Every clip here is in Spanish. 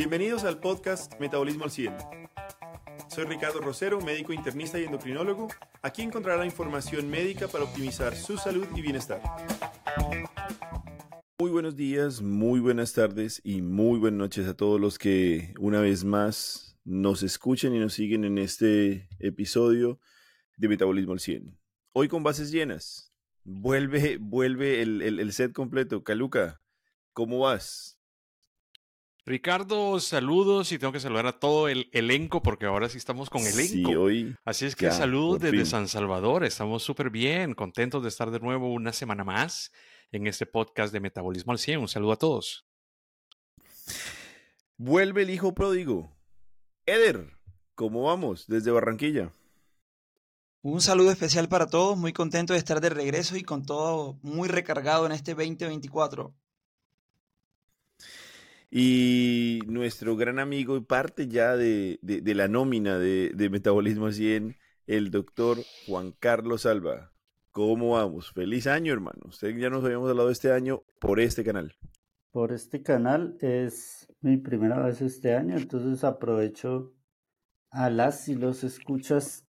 Bienvenidos al podcast Metabolismo al 100. Soy Ricardo Rosero, médico internista y endocrinólogo. Aquí encontrará información médica para optimizar su salud y bienestar. Muy buenos días, muy buenas tardes y muy buenas noches a todos los que una vez más nos escuchen y nos siguen en este episodio de Metabolismo al 100. Hoy con bases llenas. Vuelve, vuelve el, el set completo. Caluca, ¿cómo vas? Ricardo, saludos y tengo que saludar a todo el elenco porque ahora sí estamos con elenco. Sí, hoy. Así es que saludos desde San Salvador. Estamos súper bien, contentos de estar de nuevo una semana más en este podcast de Metabolismo al 100. Un saludo a todos. Vuelve el hijo pródigo. Eder, ¿cómo vamos desde Barranquilla? Un saludo especial para todos, muy contento de estar de regreso y con todo muy recargado en este 2024. Y nuestro gran amigo y parte ya de, la nómina de, Metabolismo 100, el doctor Juan Carlos Alba. ¿Cómo vamos? Feliz año, hermano. Usted ya nos habíamos hablado este año por este canal. Por este canal es mi primera vez este año, entonces aprovecho a las y los escuchas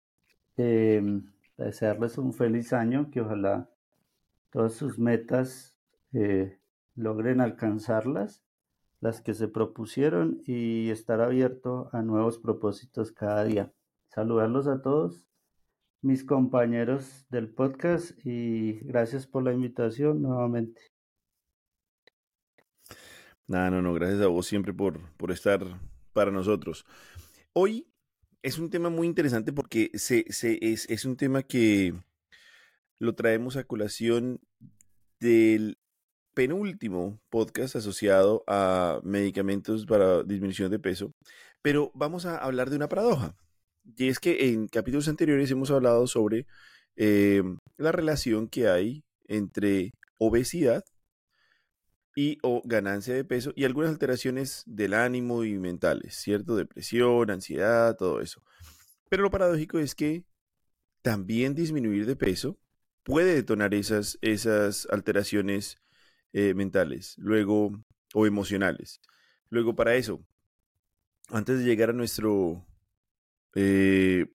de desearles un feliz año, que ojalá todas sus metas eh, logren alcanzarlas las que se propusieron y estar abierto a nuevos propósitos cada día. Saludarlos a todos, mis compañeros del podcast y gracias por la invitación nuevamente. No, no, no, gracias a vos siempre por, por estar para nosotros. Hoy es un tema muy interesante porque se, se, es, es un tema que lo traemos a colación del penúltimo podcast asociado a medicamentos para disminución de peso, pero vamos a hablar de una paradoja. Y es que en capítulos anteriores hemos hablado sobre eh, la relación que hay entre obesidad y o ganancia de peso y algunas alteraciones del ánimo y mentales, ¿cierto? Depresión, ansiedad, todo eso. Pero lo paradójico es que también disminuir de peso puede detonar esas, esas alteraciones eh, mentales, luego, o emocionales. Luego, para eso, antes de llegar a nuestro eh,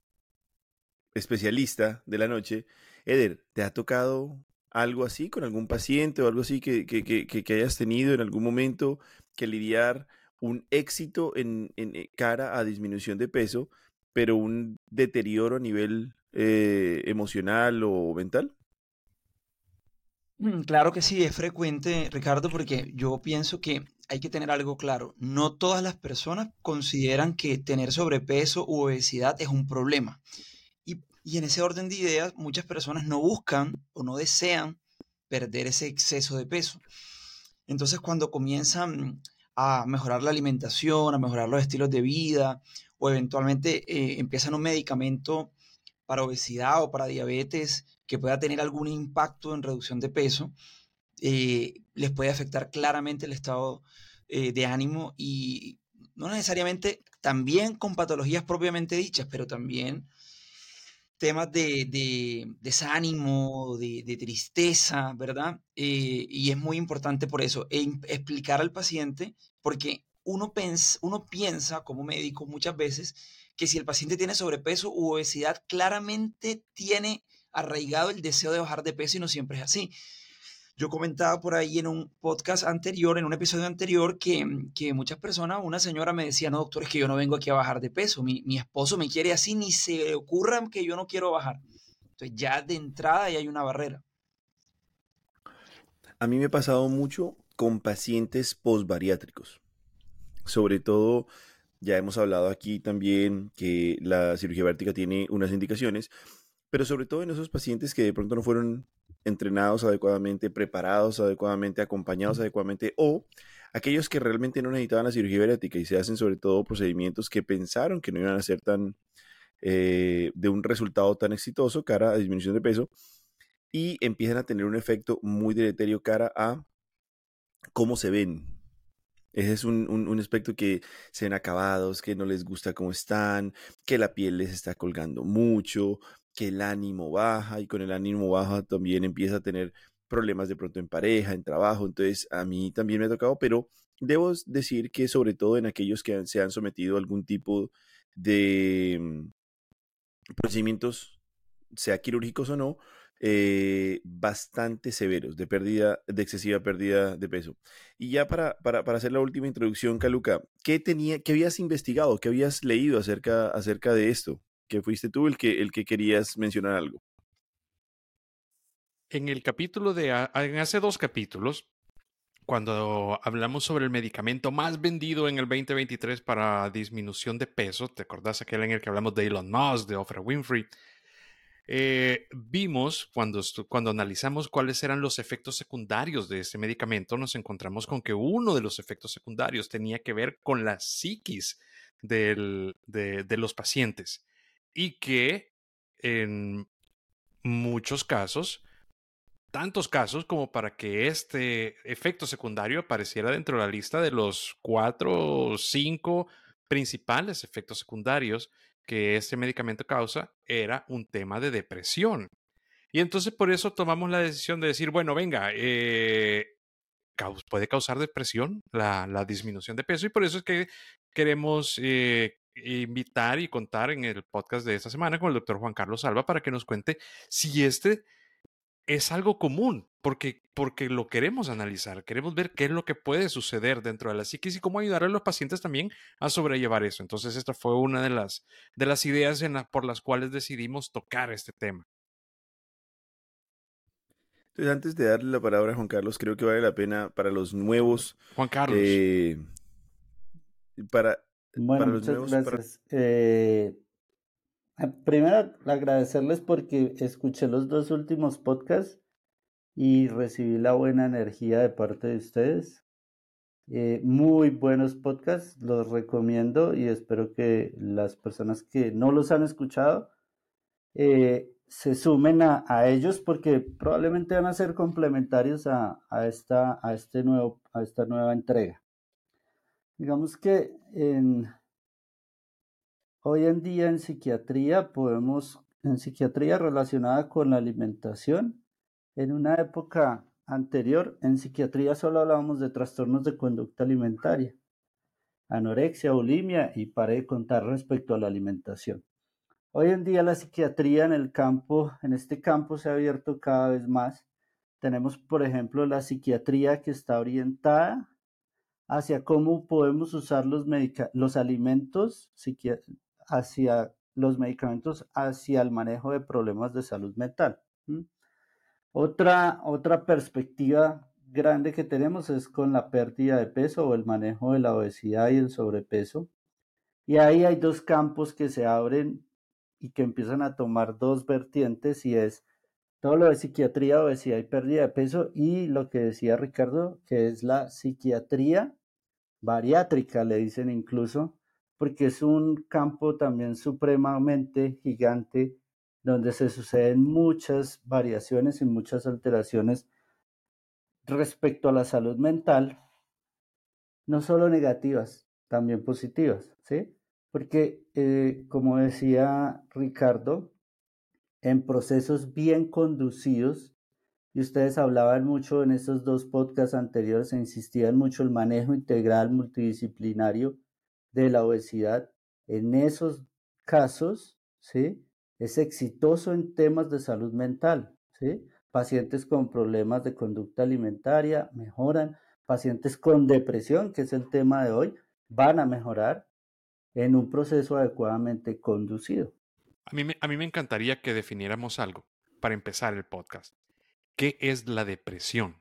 especialista de la noche, Eder, ¿te ha tocado algo así con algún paciente o algo así que, que, que, hayas tenido en algún momento que lidiar un éxito en, en, eh, cara a disminución de peso, pero un deterioro a nivel emocional o mental? Mm, claro que sí, es frecuente, Ricardo, porque yo pienso que hay que tener algo claro. No todas las personas consideran que tener sobrepeso u obesidad es un problema. Y, en ese orden de ideas, muchas personas no buscan o no desean perder ese exceso de peso. Entonces, cuando comienzan a mejorar la alimentación, a mejorar los estilos de vida, o eventualmente eh, empiezan un medicamento para obesidad o para diabetes que pueda tener algún impacto en reducción de peso, eh, les puede afectar claramente el estado eh, de ánimo y no necesariamente también con patologías propiamente dichas, pero también temas de, desánimo, de, tristeza, ¿verdad? Eh, y es muy importante por eso, e explicar al paciente, porque uno, uno piensa como médico muchas veces que si el paciente tiene sobrepeso u obesidad, claramente tiene arraigado el deseo de bajar de peso y no siempre es así. Yo comentaba por ahí en un podcast anterior, en un episodio anterior, que, que muchas personas, una señora me decía, no, doctor, es que yo no vengo aquí a bajar de peso, mi, mi esposo me quiere así, ni se le ocurra que yo no quiero bajar. Entonces ya de entrada ya hay una barrera. A mí me ha pasado mucho con pacientes postbariátricos, sobre todo ya hemos hablado aquí también que la cirugía bariátrica tiene unas indicaciones, pero sobre todo en esos pacientes que de pronto no fueron entrenados adecuadamente, preparados adecuadamente, acompañados adecuadamente, o aquellos que realmente no necesitaban la cirugía bariátrica y se hacen sobre todo procedimientos que pensaron que no iban a ser tan eh, de un resultado tan exitoso cara a disminución de peso y empiezan a tener un efecto muy deleterio cara a cómo se ven, ese es un, aspecto que se ven acabados, que no les gusta cómo están, que la piel les está colgando mucho, que el ánimo baja y con el ánimo baja también empieza a tener problemas de pronto en pareja, en trabajo, entonces a mí también me ha tocado, pero debo decir que sobre todo en aquellos que se han sometido a algún tipo de mm, procedimientos, sea quirúrgicos o no, eh, bastante severos, de pérdida, de excesiva pérdida de peso. Y ya para, para, hacer la última introducción, Caluca, ¿qué, tenía, qué habías investigado, qué habías leído acerca, acerca de esto? Que fuiste tú el que, el que querías mencionar algo. En el capítulo de, en hace dos capítulos, cuando hablamos sobre el medicamento más vendido en el 2023 para disminución de peso, ¿te acordás aquel en el que hablamos de Elon Musk, de Oprah Winfrey? Eh, vimos cuando, cuando analizamos cuáles eran los efectos secundarios de ese medicamento, nos encontramos con que uno de los efectos secundarios tenía que ver con la psiquis de, de los pacientes y que en muchos casos, tantos casos como para que este efecto secundario apareciera dentro de la lista de los cuatro o cinco principales efectos secundarios que este medicamento causa era un tema de depresión. Y entonces por eso tomamos la decisión de decir, bueno, venga, eh, puede causar depresión la, disminución de peso y por eso es que queremos eh, invitar y contar en el podcast de esta semana con el doctor Juan Carlos Alba para que nos cuente si este es algo común, porque, porque lo queremos analizar, queremos ver qué es lo que puede suceder dentro de la psiquis y cómo ayudar a los pacientes también a sobrellevar eso. Entonces, esta fue una de las, de las ideas en por las cuales decidimos tocar este tema. Entonces, antes de darle la palabra a Juan Carlos, creo que vale la pena para los nuevos. Juan Carlos. Eh, para, bueno, muchas gracias. Eh, primero, agradecerles porque escuché los dos últimos podcasts y recibí la buena energía de parte de ustedes. Eh, muy buenos podcasts, los recomiendo y espero que las personas que no los han escuchado eh, se sumen a, ellos porque probablemente van a ser complementarios a, esta, a, este nuevo, a esta nueva entrega. Digamos que en, Hoy en día en psiquiatría podemos, en psiquiatría relacionada con la alimentación, en una época anterior, en psiquiatría solo hablábamos de trastornos de conducta alimentaria, anorexia, bulimia y paré de contar respecto a la alimentación. Hoy en día la psiquiatría en el campo, en este campo se ha abierto cada vez más. Tenemos, por ejemplo, la psiquiatría que está orientada hacia cómo podemos usar los, los alimentos hacia los medicamentos hacia el manejo de problemas de salud mental. Otra, otra perspectiva grande que tenemos es con la pérdida de peso o el manejo de la obesidad y el sobrepeso. Y ahí hay dos campos que se abren y que empiezan a tomar dos vertientes y es todo lo de psiquiatría, obesidad y pérdida de peso y lo que decía Ricardo, que es la psiquiatría bariátrica, le dicen incluso, porque es un campo también supremamente gigante donde se suceden muchas variaciones y muchas alteraciones respecto a la salud mental, no solo negativas, también positivas, ¿sí? Porque, eh, como decía Ricardo, en procesos bien conducidos, y ustedes hablaban mucho en estos dos podcasts anteriores, se insistían mucho el manejo integral multidisciplinario de la obesidad, en esos casos, ¿sí? Es exitoso en temas de salud mental, ¿sí? Pacientes con problemas de conducta alimentaria mejoran, pacientes con depresión, que es el tema de hoy, van a mejorar en un proceso adecuadamente conducido. A mí, me, a mí me encantaría que definiéramos algo para empezar el podcast. ¿Qué es la depresión?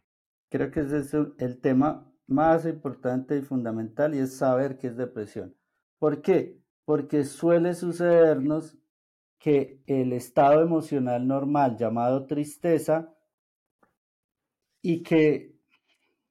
Creo que ese es el tema más importante y fundamental y es saber qué es depresión. ¿Por qué? Porque suele sucedernos que el estado emocional normal llamado tristeza y que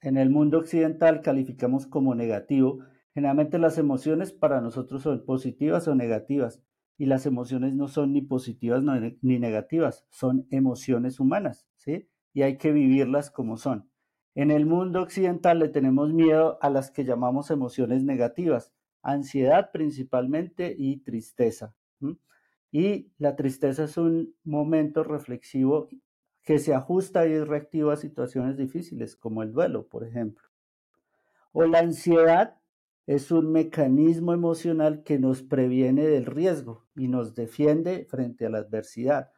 en el mundo occidental calificamos como negativo, generalmente las emociones para nosotros son positivas o negativas y las emociones no son ni positivas ni negativas, son emociones humanas, ¿sí? Y hay que vivirlas como son. En el mundo occidental le tenemos miedo a las que llamamos emociones negativas, ansiedad principalmente y tristeza. Y la tristeza es un momento reflexivo que se ajusta y es reactivo a situaciones difíciles, como el duelo, por ejemplo. O la ansiedad es un mecanismo emocional que nos previene del riesgo y nos defiende frente a la adversidad.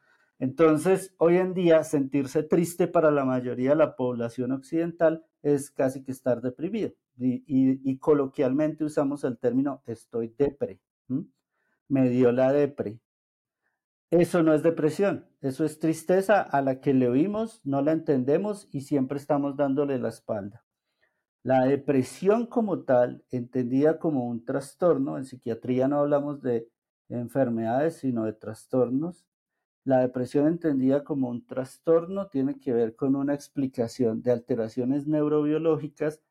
Entonces, hoy en día, sentirse triste para la mayoría de la población occidental es casi que estar deprimido. Y, coloquialmente usamos el término estoy depre. Me dio la depre. Eso no es depresión, eso es tristeza a la que le oímos, no la entendemos y siempre estamos dándole la espalda. La depresión como tal, entendida como un trastorno, en psiquiatría no hablamos de enfermedades, sino de trastornos. La depresión entendida como un trastorno tiene que ver con una explicación de alteraciones neurobiológicas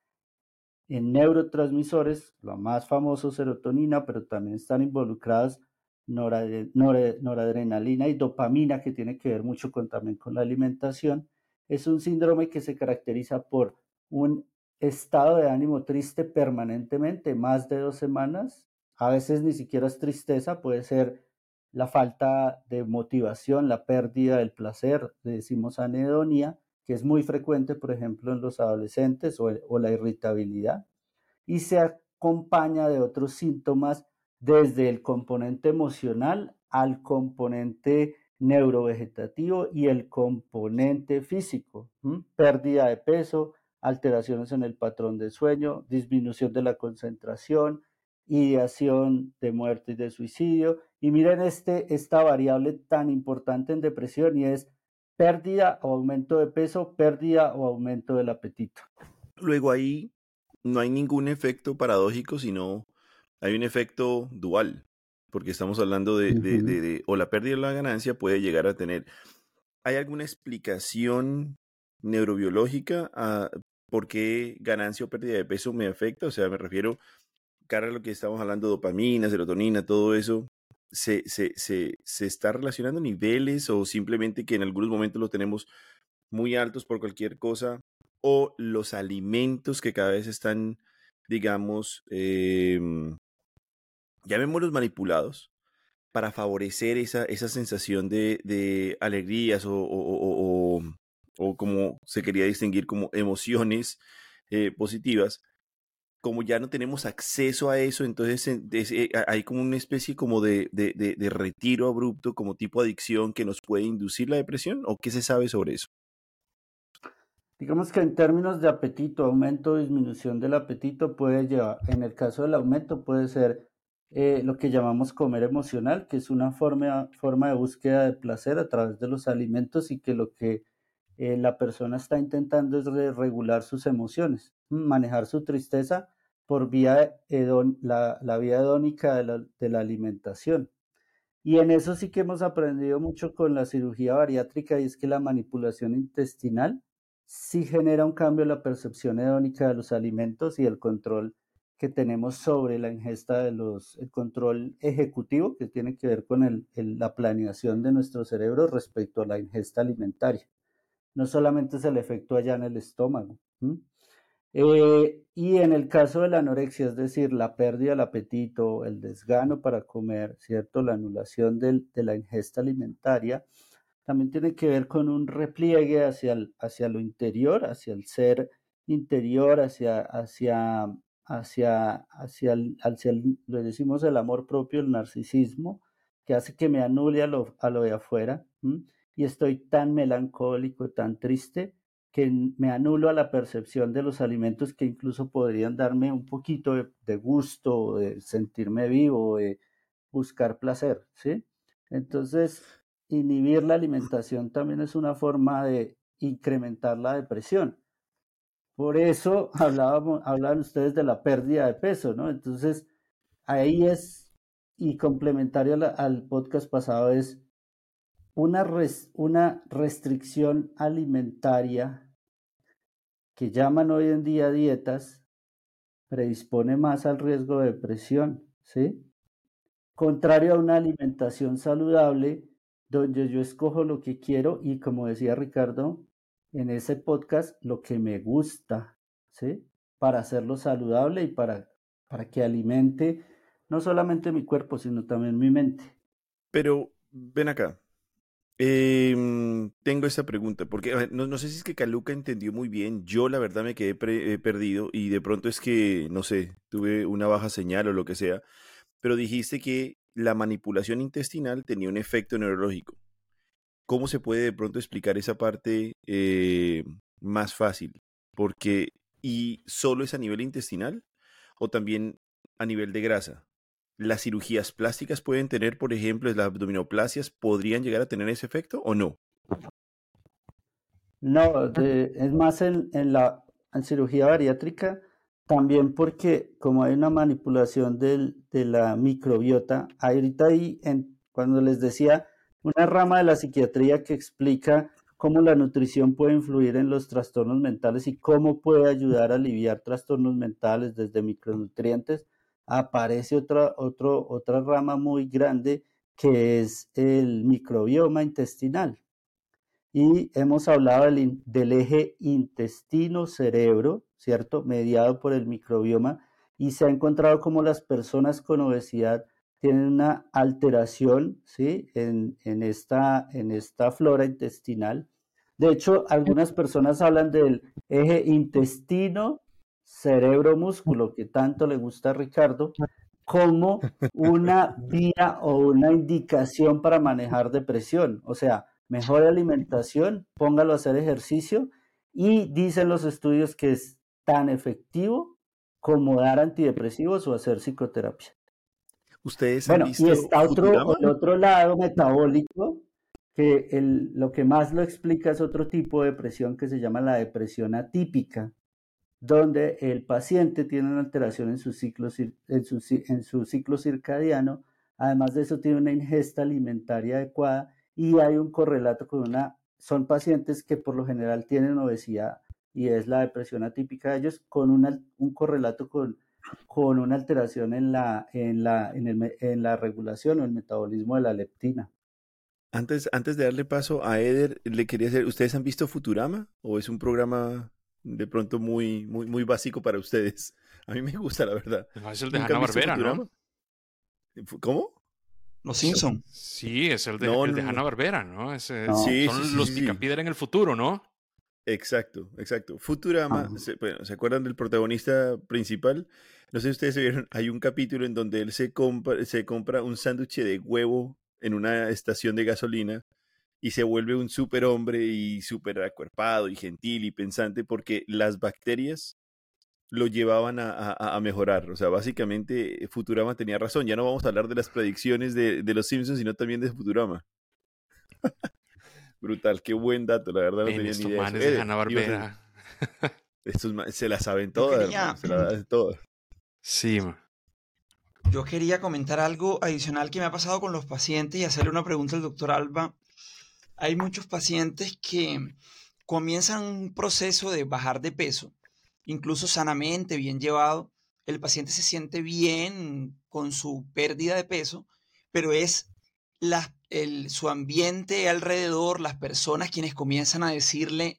en neurotransmisores, lo más famoso serotonina, pero también están involucradas noradrenalina y dopamina, que tiene que ver mucho con, también con la alimentación. Es un síndrome que se caracteriza por un estado de ánimo triste permanentemente, más de dos semanas. A veces ni siquiera es tristeza, puede ser la falta de motivación, la pérdida del placer, decimos anedonia, que es muy frecuente, por ejemplo, en los adolescentes, o la irritabilidad, y se acompaña de otros síntomas desde el componente emocional al componente neurovegetativo y el componente físico, pérdida de peso, alteraciones en el patrón de sueño, disminución de la concentración, ideación de muerte y de suicidio. Y miren este, esta variable tan importante en depresión y es pérdida o aumento de peso, pérdida o aumento del apetito. Luego ahí no hay ningún efecto paradójico, sino hay un efecto dual, porque estamos hablando de, de, de, o la pérdida de la ganancia puede llegar a tener. ¿Hay alguna explicación neurobiológica a por qué ganancia o pérdida de peso me afecta. O sea, me refiero, cara lo que estamos hablando, dopamina, serotonina, todo eso, ¿se, se, se, se está relacionando niveles o simplemente que en algunos momentos lo tenemos muy altos por cualquier cosa? O los alimentos que cada vez están, digamos, eh, llamémoslos manipulados, para favorecer esa, esa sensación de, de alegrías o, o, o como se quería distinguir como emociones eh, positivas, como ya no tenemos acceso a eso, entonces eh, hay como una especie como de, de, retiro abrupto, como tipo adicción que nos puede inducir la depresión, o qué se sabe sobre eso? Digamos que en términos de apetito, aumento o disminución del apetito puede llevar, en el caso del aumento puede ser eh, lo que llamamos comer emocional, que es una forma, forma de búsqueda de placer a través de los alimentos y que lo que eh, la persona está intentando es regular sus emociones, manejar su tristeza por vía la, la, vía hedónica de la, de la alimentación. Y en eso sí que hemos aprendido mucho con la cirugía bariátrica y es que la manipulación intestinal sí genera un cambio en la percepción hedónica de los alimentos y el control que tenemos sobre la ingesta de los, el control ejecutivo que tiene que ver con el, la planeación de nuestro cerebro respecto a la ingesta alimentaria no solamente es el efecto allá en el estómago. Eh, y en el caso de la anorexia, es decir, la pérdida del apetito, el desgano para comer, ¿cierto? La anulación de la ingesta alimentaria, también tiene que ver con un repliegue hacia, hacia lo interior, hacia el ser interior, hacia, hacia, hacia, hacia, hacia le decimos el amor propio, el narcisismo, que hace que me anule a lo, a lo de afuera y estoy tan melancólico, tan triste, que me anulo a la percepción de los alimentos que incluso podrían darme un poquito de, gusto, de sentirme vivo, de buscar placer, ¿sí? Entonces, inhibir la alimentación también es una forma de incrementar la depresión. Por eso hablábamos, hablaban ustedes de la pérdida de peso, ¿no? Entonces, ahí es, y complementario al podcast pasado, es una, una restricción alimentaria que llaman hoy en día dietas predispone más al riesgo de depresión, ¿sí? Contrario a una alimentación saludable donde yo escojo lo que quiero y como decía Ricardo en ese podcast, lo que me gusta, ¿sí? Para hacerlo saludable y para, para que alimente no solamente mi cuerpo, sino también mi mente. Pero ven acá, Em, tengo esta pregunta, porque no, sé si es que Caluca entendió muy bien. Yo, la verdad, me quedé eh, perdido y de pronto es que, no sé, tuve una baja señal o lo que sea. Pero dijiste que la manipulación intestinal tenía un efecto neurológico. ¿Cómo se puede de pronto explicar esa parte eh, más fácil? Porque, ¿y solo es a nivel intestinal o también a nivel de grasa? ¿Las cirugías plásticas pueden tener, por ejemplo, las abdominoplasias, podrían llegar a tener ese efecto o no? No, es más en, la cirugía bariátrica, también porque como hay una manipulación de la microbiota, ahorita ahí, en, cuando les decía, una rama de la psiquiatría que explica cómo la nutrición puede influir en los trastornos mentales y cómo puede ayudar a aliviar trastornos mentales desde micronutrientes, aparece otra, otra rama muy grande que es el microbioma intestinal. Y hemos hablado del, del eje intestino-cerebro, ¿cierto? Mediado por el microbioma. Y se ha encontrado como las personas con obesidad tienen una alteración ¿sí? en, en, esta, en esta flora intestinal. De hecho, algunas personas hablan del eje intestino cerebro músculo que tanto le gusta a Ricardo como una vía o una indicación para manejar depresión. O sea, mejor alimentación, póngalo a hacer ejercicio y dicen los estudios que es tan efectivo como dar antidepresivos o hacer psicoterapia. Ustedes bueno, y está otro, el otro lado metabólico que el, lo que más lo explica es otro tipo de depresión que se llama la depresión atípica, donde el paciente tiene una alteración en su ciclo, en su, en su ciclo circadiano, además de eso tiene una ingesta alimentaria adecuada y hay un correlato con una, son pacientes que por lo general tienen obesidad y es la depresión atípica de ellos con una, un correlato con, con una alteración en la, en, la, en, el, en la regulación o el metabolismo de la leptina. Antes, antes de darle paso a Eder, le quería hacer, ¿ustedes han visto Futurama o es un programa de pronto muy, muy, muy básico para ustedes. A mí me gusta, la verdad. es el de Hanna Barbera, ¿no? ¿Cómo? Los Simpson. Sí, es el de, Hanna Barbera, ¿no? son los sí, en el futuro, ¿no? Exacto, exacto. Futurama, se, ¿se acuerdan del protagonista principal? No sé si ustedes se vieron, hay un capítulo en donde él se compra, se compra un sándwich de huevo en una estación de gasolina y se vuelve un superhombre y súper acuerpado y gentil y pensante porque las bacterias lo llevaban a, mejorar. O sea, básicamente Futurama tenía razón. Ya no vamos a hablar de las predicciones de, los Simpsons, sino también de Futurama. Brutal, qué buen dato, la verdad no tenía ni idea. Manes de Hanna Barbera. Estos se la saben todas, se la saben todas. Sí, Yo quería comentar algo adicional que me ha pasado con los pacientes y hacerle una pregunta al doctor Alba hay muchos pacientes que comienzan un proceso de bajar de peso, incluso sanamente, bien llevado. El paciente se siente bien con su pérdida de peso, pero es su ambiente alrededor, las personas quienes comienzan a decirle,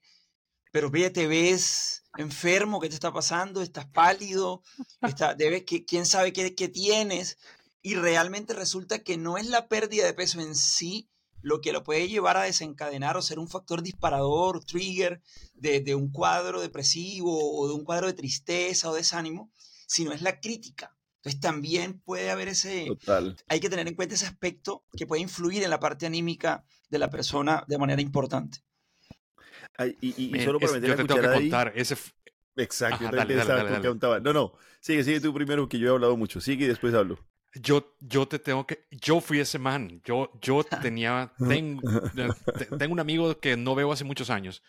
pero ve, te ves enfermo, ¿qué te está pasando? ¿Estás pálido? Está, debes, ¿Quién sabe qué, qué tienes? Y realmente resulta que no es la pérdida de peso en sí, lo que lo puede llevar a desencadenar o ser un factor disparador, trigger de, un cuadro depresivo o de un cuadro de tristeza o desánimo, sino es la crítica. Entonces también puede haber ese... Total. Hay que tener en cuenta ese aspecto que puede influir en la parte anímica de la persona de manera importante. y, solo para meter yo te tengo que contar ese... Exacto, No, no, sigue, sigue tú primero, que yo he hablado mucho. Sigue y después hablo. Yo, yo te tengo que. Yo fui ese man. Yo, yo tenía. Tengo, tengo un amigo que no veo hace muchos años.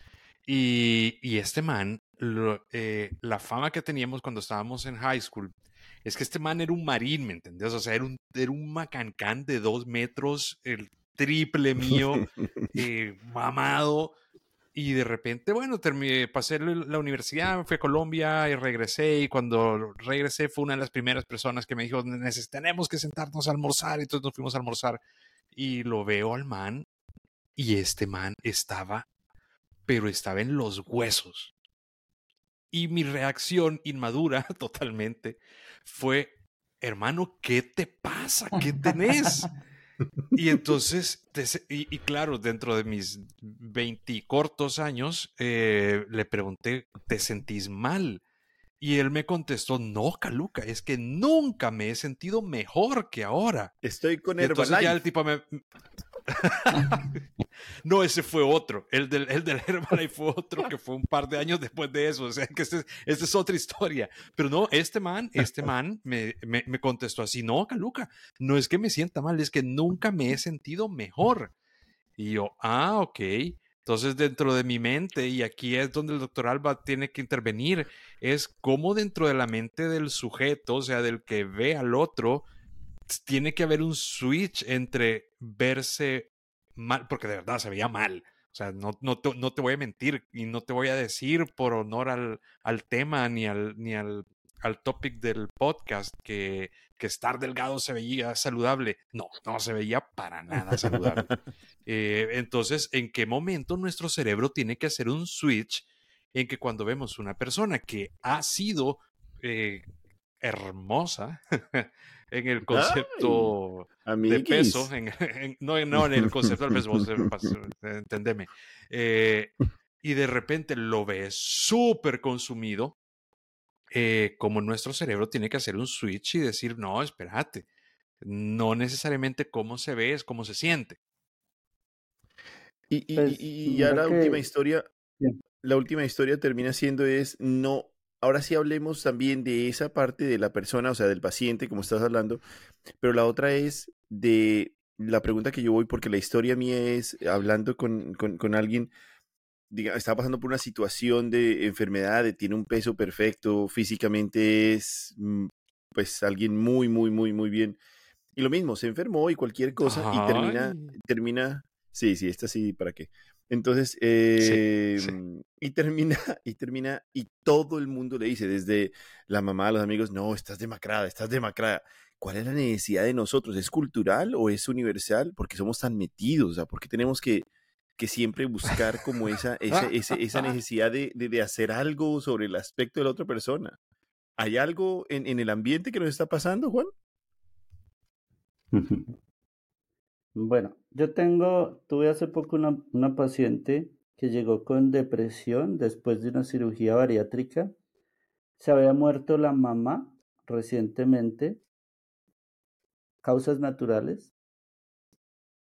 Y, y este man, eh, la fama que teníamos cuando estábamos en high school, es que este man era un marín, ¿me entendés? O sea, era un, era un macancán de dos metros, el triple mío, eh, mamado. Y de repente, bueno, terminé, pasé la universidad, fui a Colombia y regresé. Y cuando regresé fue una de las primeras personas que me dijo, tenemos que sentarnos a almorzar. Entonces nos fuimos a almorzar. Y lo veo al man. Y este man estaba, pero estaba en los huesos. Y mi reacción inmadura totalmente fue, hermano, ¿qué te pasa? ¿Qué tenés? Y entonces, y, claro, dentro de mis 20 cortos años, eh, le pregunté, ¿te sentís mal? Y él me contestó, no, Caluca, es que nunca me he sentido mejor que ahora. Estoy con Herbalife. Entonces ya el tipo me... no, ese fue otro. El del, el del Herbalife fue otro que fue un par de años después de eso. O sea, que esta es otra historia. Pero no, este man, este man me, me, me, contestó así: No, Caluca, no es que me sienta mal, es que nunca me he sentido mejor. Y yo, ah, ok. Entonces, dentro de mi mente, y aquí es donde el doctor Alba tiene que intervenir, es cómo dentro de la mente del sujeto, o sea, del que ve al otro, tiene que haber un switch entre verse mal, porque de verdad se veía mal. O sea, no, no, te, no te voy a mentir y no te voy a decir por honor al, al tema ni al, ni al, al topic del podcast que, que estar delgado se veía saludable. No, no se veía para nada saludable. Eh, entonces, ¿en qué momento nuestro cerebro tiene que hacer un switch en que cuando vemos una persona que ha sido eh, hermosa en el concepto de peso, no, en el concepto del peso, entendeme, eh, y de repente lo ves súper consumido, eh, como nuestro cerebro tiene que hacer un switch y decir, no, espérate, no necesariamente cómo se ve, es cómo se siente. Y, y, pues, y ya la última historia, la última historia termina siendo es no ahora sí hablemos también de esa parte de la persona, o sea, del paciente, como estás hablando, pero la otra es de la pregunta que yo voy, porque la historia mía es hablando con, con, alguien, diga, está pasando por una situación de enfermedad, de tiene un peso perfecto, físicamente es mm, pues alguien muy, muy, muy, muy bien. Y lo mismo, se enfermó y cualquier cosa y termina, termina, sí, sí, esta sí, ¿para qué? Entonces, em, y termina, y termina, y todo el mundo le dice, desde la mamá a los amigos, no, estás demacrada, estás demacrada. ¿Cuál es la necesidad de nosotros? ¿Es cultural o es universal? Porque somos tan metidos, o sea, porque tenemos que, que siempre buscar como esa, esa, esa, necesidad de, de, hacer algo sobre el aspecto de la otra persona. ¿Hay algo en, en el ambiente que nos está pasando, Juan? Bueno, yo tengo, tuve hace poco una, una paciente que llegó con depresión después de una cirugía bariátrica. Se había muerto la mamá recientemente, causas naturales.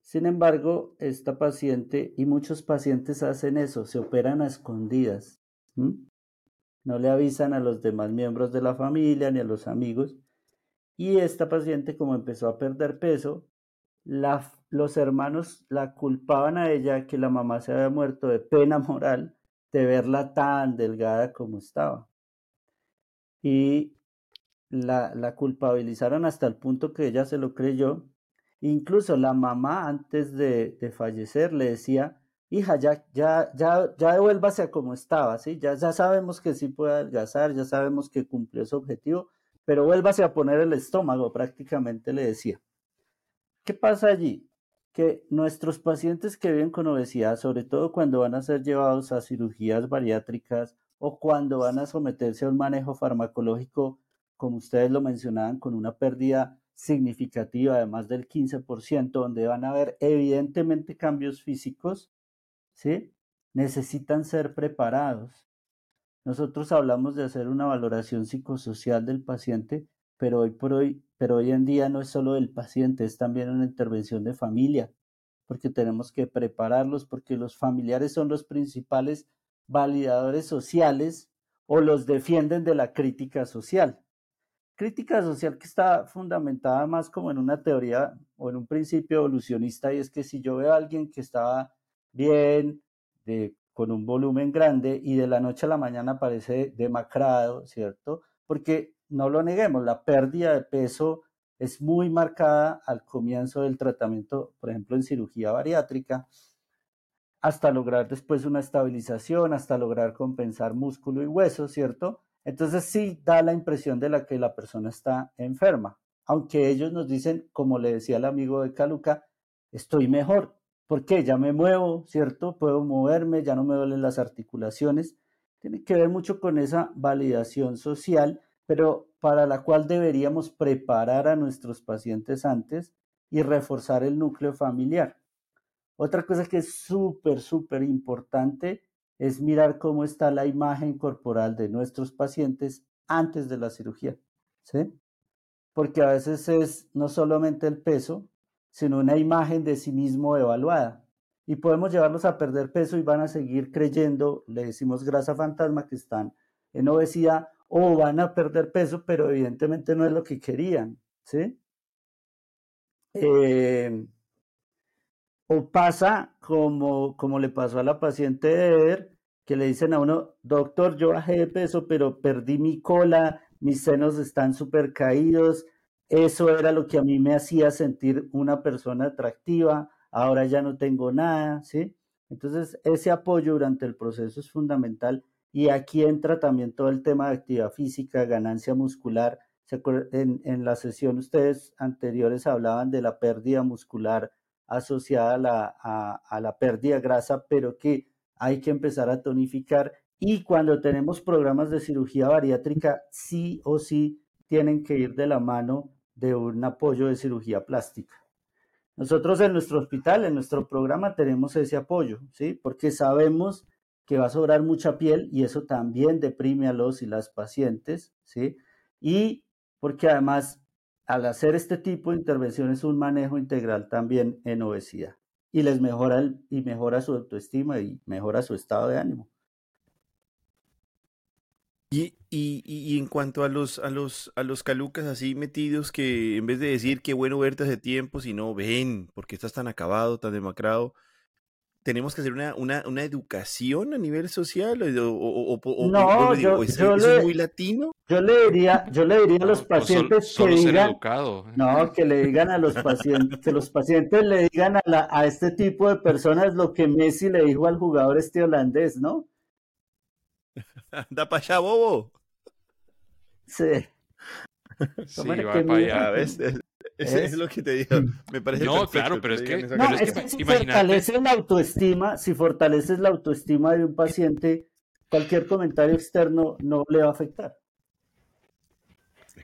Sin embargo, esta paciente y muchos pacientes hacen eso, se operan a escondidas. No le avisan a los demás miembros de la familia ni a los amigos. Y esta paciente, como empezó a perder peso, los hermanos la culpaban a ella que la mamá se había muerto de pena moral de verla tan delgada como estaba. Y la, la culpabilizaron hasta el punto que ella se lo creyó. Incluso la mamá antes de, de fallecer le decía, hija, ya, ya, ya, ya devuélvase a como estaba, ¿sí? Ya, ya sabemos que sí puede adelgazar, ya sabemos que cumplió su objetivo, pero vuélvase a poner el estómago, prácticamente le decía. ¿Qué pasa allí? Que nuestros pacientes que viven con obesidad, sobre todo cuando van a ser llevados a cirugías bariátricas o cuando van a someterse a un manejo farmacológico, como ustedes lo mencionaban, con una pérdida significativa de más del 15%, donde van a haber evidentemente cambios físicos, ¿sí? necesitan ser preparados. Nosotros hablamos de hacer una valoración psicosocial del paciente, pero hoy por hoy pero hoy en día no es solo del paciente, es también una intervención de familia, porque tenemos que prepararlos, porque los familiares son los principales validadores sociales o los defienden de la crítica social. Crítica social que está fundamentada más como en una teoría o en un principio evolucionista, y es que si yo veo a alguien que estaba bien, de, con un volumen grande, y de la noche a la mañana aparece demacrado, ¿cierto? Porque no lo neguemos, la pérdida de peso es muy marcada al comienzo del tratamiento, por ejemplo, en cirugía bariátrica, hasta lograr después una estabilización, hasta lograr compensar músculo y hueso, ¿cierto? Entonces sí da la impresión de la que la persona está enferma, aunque ellos nos dicen, como le decía el amigo de Caluca, estoy mejor, porque ya me muevo, ¿cierto? Puedo moverme, ya no me duelen las articulaciones. Tiene que ver mucho con esa validación social pero para la cual deberíamos preparar a nuestros pacientes antes y reforzar el núcleo familiar. Otra cosa que es súper, súper importante es mirar cómo está la imagen corporal de nuestros pacientes antes de la cirugía, ¿sí? Porque a veces es no solamente el peso, sino una imagen de sí mismo evaluada. Y podemos llevarlos a perder peso y van a seguir creyendo, le decimos grasa fantasma, que están en obesidad o van a perder peso, pero evidentemente no es lo que querían, ¿sí? Eh, o pasa como, como le pasó a la paciente de Eder, que le dicen a uno, doctor, yo bajé de peso, pero perdí mi cola, mis senos están súper caídos, eso era lo que a mí me hacía sentir una persona atractiva, ahora ya no tengo nada, ¿sí? Entonces, ese apoyo durante el proceso es fundamental y aquí entra también todo el tema de actividad física, ganancia muscular. En, en la sesión ustedes anteriores hablaban de la pérdida muscular asociada a la, a, la pérdida grasa, pero que hay que empezar a tonificar. Y cuando tenemos programas de cirugía bariátrica, sí o sí tienen que ir de la mano de un apoyo de cirugía plástica. Nosotros en nuestro hospital, en nuestro programa, tenemos ese apoyo, ¿sí? Porque sabemos que va a sobrar mucha piel y eso también deprime a los y las pacientes, ¿sí? Y porque además al hacer este tipo de intervenciones un manejo integral también en obesidad y les mejora el, y mejora su autoestima y mejora su estado de ánimo. Y, y, y, en cuanto a los, a los, a los calucas así metidos que en vez de decir qué bueno verte hace tiempo, sino ven, porque estás tan acabado, tan demacrado, tenemos que hacer una, una, una educación a nivel social o, o, no, yo, ¿eso, es muy latino? Yo le diría, yo le diría a los pacientes que digan, no, que le digan a los pacientes, que los pacientes le digan a, la, a este tipo de personas lo que Messi le dijo al jugador este holandés, ¿no? Anda para allá, bobo. Sí. Sí, va para allá. Es lo que te digo. Me parece No, claro, pero es que, no, es que, si fortaleces la autoestima, si fortaleces la autoestima de un paciente, cualquier comentario externo no le va a afectar.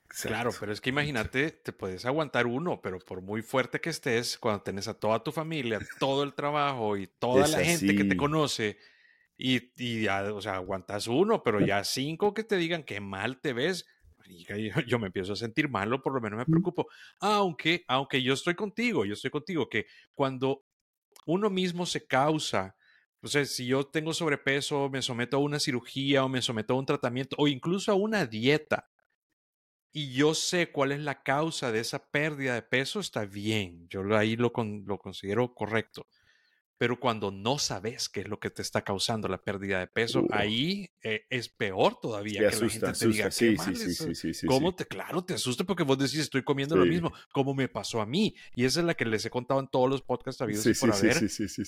Claro, pero es que imagínate, te puedes aguantar uno, pero por muy fuerte que estés, cuando tenés a toda tu familia, todo el trabajo y toda la gente que te conoce, y, y ya, o sea, aguantas uno, pero ya cinco que te digan que mal te ves, yo, me empiezo a sentir malo, por lo menos me preocupo. Aunque, aunque yo estoy contigo, yo estoy contigo, que cuando uno mismo se causa, o sea, si yo tengo sobrepeso, me someto a una cirugía o me someto a un tratamiento o incluso a una dieta, y yo sé cuál es la causa de esa pérdida de peso, está bien, yo ahí lo, lo considero correcto. Pero cuando no sabes qué es lo que te está causando la pérdida de peso, ahí eh, es peor todavía que asusta, la gente te diga, sí, sí, sí, sí, sí, ¿Cómo te, claro, te asusta porque vos decís, estoy comiendo lo mismo, como me pasó a mí. Y esa es la que les he contado en todos los podcasts habidos y por haber,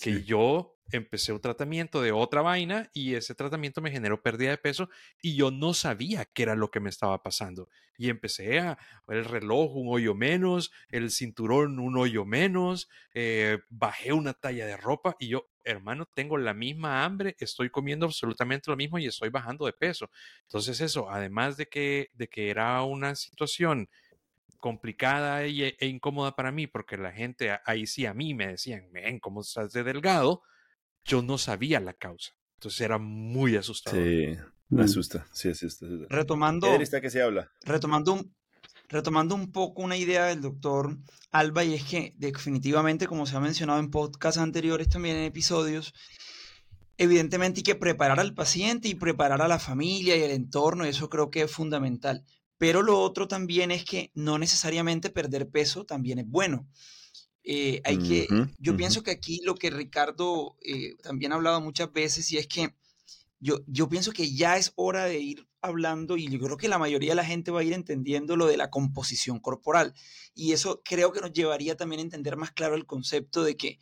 que yo empecé un tratamiento de otra vaina y ese tratamiento me generó pérdida de peso y yo no sabía qué era lo que me estaba pasando. Y empecé a el reloj un hoyo menos, el cinturón un hoyo menos, eh, bajé una talla de ropa y yo, hermano, tengo la misma hambre, estoy comiendo absolutamente lo mismo y estoy bajando de peso. Entonces eso, además de que, de que era una situación complicada e, e incómoda para mí, porque la gente ahí sí a mí me decían, ven, ¿cómo estás de delgado? Yo no sabía la causa. Entonces era muy asustador. Sí, me mm. asusta. Sí, asusta. Retomando. que se habla? Retomando un, retomando un poco una idea del doctor Alba, y es que definitivamente, como se ha mencionado en podcasts anteriores, también en episodios, evidentemente hay que preparar al paciente y preparar a la familia y el entorno, y eso creo que es fundamental. Pero lo otro también es que no necesariamente perder peso también es bueno. Eh, hay que, yo pienso que aquí lo que Ricardo eh, también ha hablado muchas veces y es que yo, yo pienso que ya es hora de ir hablando y yo creo que la mayoría de la gente va a ir entendiendo lo de la composición corporal. Y eso creo que nos llevaría también a entender más claro el concepto de que